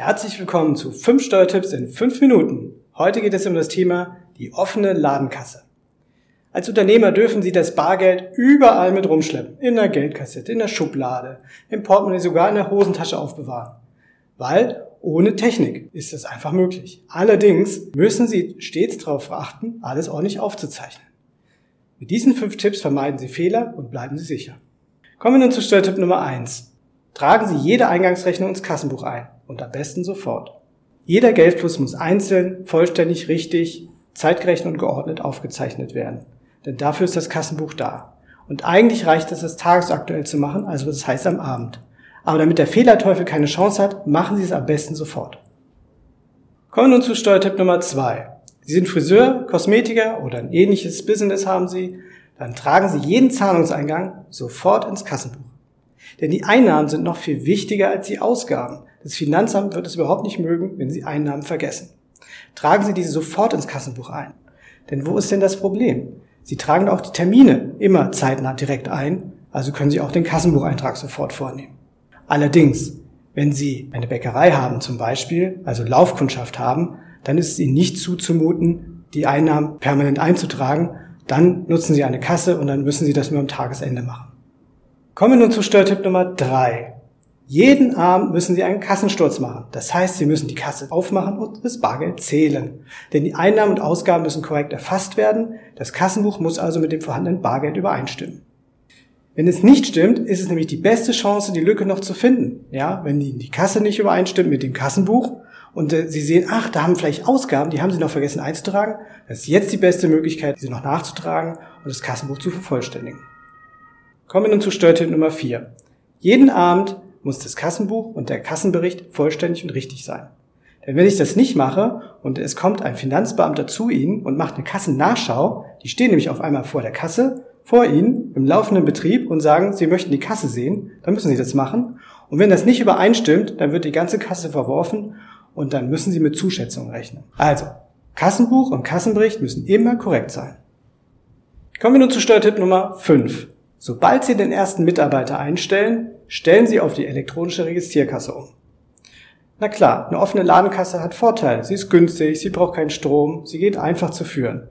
Herzlich willkommen zu 5 Steuertipps in 5 Minuten. Heute geht es um das Thema die offene Ladenkasse. Als Unternehmer dürfen Sie das Bargeld überall mit rumschleppen. In der Geldkassette, in der Schublade, im Portemonnaie, sogar in der Hosentasche aufbewahren. Weil ohne Technik ist das einfach möglich. Allerdings müssen Sie stets darauf achten, alles ordentlich aufzuzeichnen. Mit diesen fünf Tipps vermeiden Sie Fehler und bleiben Sie sicher. Kommen wir nun zu Steuertipp Nummer eins: Tragen Sie jede Eingangsrechnung ins Kassenbuch ein und am besten sofort. Jeder Geldfluss muss einzeln, vollständig, richtig, zeitgerecht und geordnet aufgezeichnet werden. Denn dafür ist das Kassenbuch da. Und eigentlich reicht es, das tagesaktuell zu machen, also das heißt am Abend. Aber damit der Fehlerteufel keine Chance hat, machen Sie es am besten sofort. Kommen wir nun zu Steuertipp Nummer zwei. Sie sind Friseur, Kosmetiker oder ein ähnliches Business haben Sie, dann tragen Sie jeden Zahlungseingang sofort ins Kassenbuch. Denn die Einnahmen sind noch viel wichtiger als die Ausgaben. Das Finanzamt wird es überhaupt nicht mögen, wenn Sie Einnahmen vergessen. Tragen Sie diese sofort ins Kassenbuch ein. Denn wo ist denn das Problem? Sie tragen auch die Termine immer zeitnah direkt ein, also können Sie auch den Kassenbucheintrag sofort vornehmen. Allerdings, wenn Sie eine Bäckerei haben zum Beispiel, also Laufkundschaft haben, dann ist es Ihnen nicht zuzumuten, die Einnahmen permanent einzutragen. Dann nutzen Sie eine Kasse und dann müssen Sie das nur am Tagesende machen. Kommen wir nun zu Steuertipp Nummer drei. Jeden Abend müssen Sie einen Kassensturz machen. Das heißt, Sie müssen die Kasse aufmachen und das Bargeld zählen. Denn die Einnahmen und Ausgaben müssen korrekt erfasst werden. Das Kassenbuch muss also mit dem vorhandenen Bargeld übereinstimmen. Wenn es nicht stimmt, ist es nämlich die beste Chance, die Lücke noch zu finden. Ja, wenn die, die Kasse nicht übereinstimmt mit dem Kassenbuch und äh, Sie sehen, ach, da haben vielleicht Ausgaben, die haben Sie noch vergessen einzutragen, das ist jetzt die beste Möglichkeit, diese noch nachzutragen und das Kassenbuch zu vervollständigen. Kommen wir nun zu Steuertipp Nummer 4. Jeden Abend muss das Kassenbuch und der Kassenbericht vollständig und richtig sein. Denn wenn ich das nicht mache und es kommt ein Finanzbeamter zu Ihnen und macht eine Kassennachschau, die stehen nämlich auf einmal vor der Kasse, vor Ihnen im laufenden Betrieb und sagen, Sie möchten die Kasse sehen, dann müssen Sie das machen. Und wenn das nicht übereinstimmt, dann wird die ganze Kasse verworfen und dann müssen Sie mit Zuschätzungen rechnen. Also, Kassenbuch und Kassenbericht müssen immer korrekt sein. Kommen wir nun zu Steuertipp Nummer 5. Sobald Sie den ersten Mitarbeiter einstellen, stellen Sie auf die elektronische Registrierkasse um. Na klar, eine offene Ladenkasse hat Vorteile. Sie ist günstig, sie braucht keinen Strom, sie geht einfach zu führen.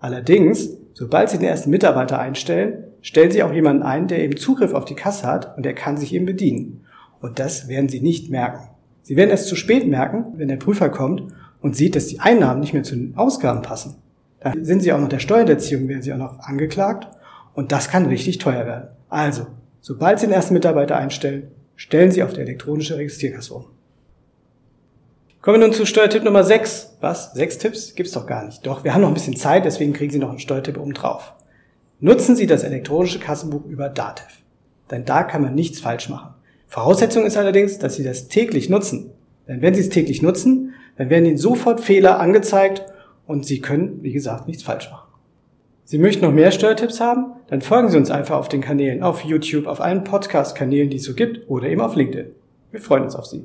Allerdings, sobald Sie den ersten Mitarbeiter einstellen, stellen Sie auch jemanden ein, der eben Zugriff auf die Kasse hat und der kann sich eben bedienen. Und das werden Sie nicht merken. Sie werden es zu spät merken, wenn der Prüfer kommt und sieht, dass die Einnahmen nicht mehr zu den Ausgaben passen. Dann sind Sie auch noch der Steuererziehung, werden Sie auch noch angeklagt und das kann richtig teuer werden. Also, sobald Sie den ersten Mitarbeiter einstellen, stellen Sie auf die elektronische Registrierkasse um. Kommen wir nun zu Steuertipp Nummer 6. Was? Sechs Tipps? Gibt's doch gar nicht. Doch, wir haben noch ein bisschen Zeit, deswegen kriegen Sie noch einen Steuertipp oben drauf. Nutzen Sie das elektronische Kassenbuch über Datev. Denn da kann man nichts falsch machen. Voraussetzung ist allerdings, dass Sie das täglich nutzen. Denn wenn Sie es täglich nutzen, dann werden Ihnen sofort Fehler angezeigt und Sie können, wie gesagt, nichts falsch machen. Sie möchten noch mehr Steuertipps haben? Dann folgen Sie uns einfach auf den Kanälen, auf YouTube, auf allen Podcast-Kanälen, die es so gibt oder eben auf LinkedIn. Wir freuen uns auf Sie.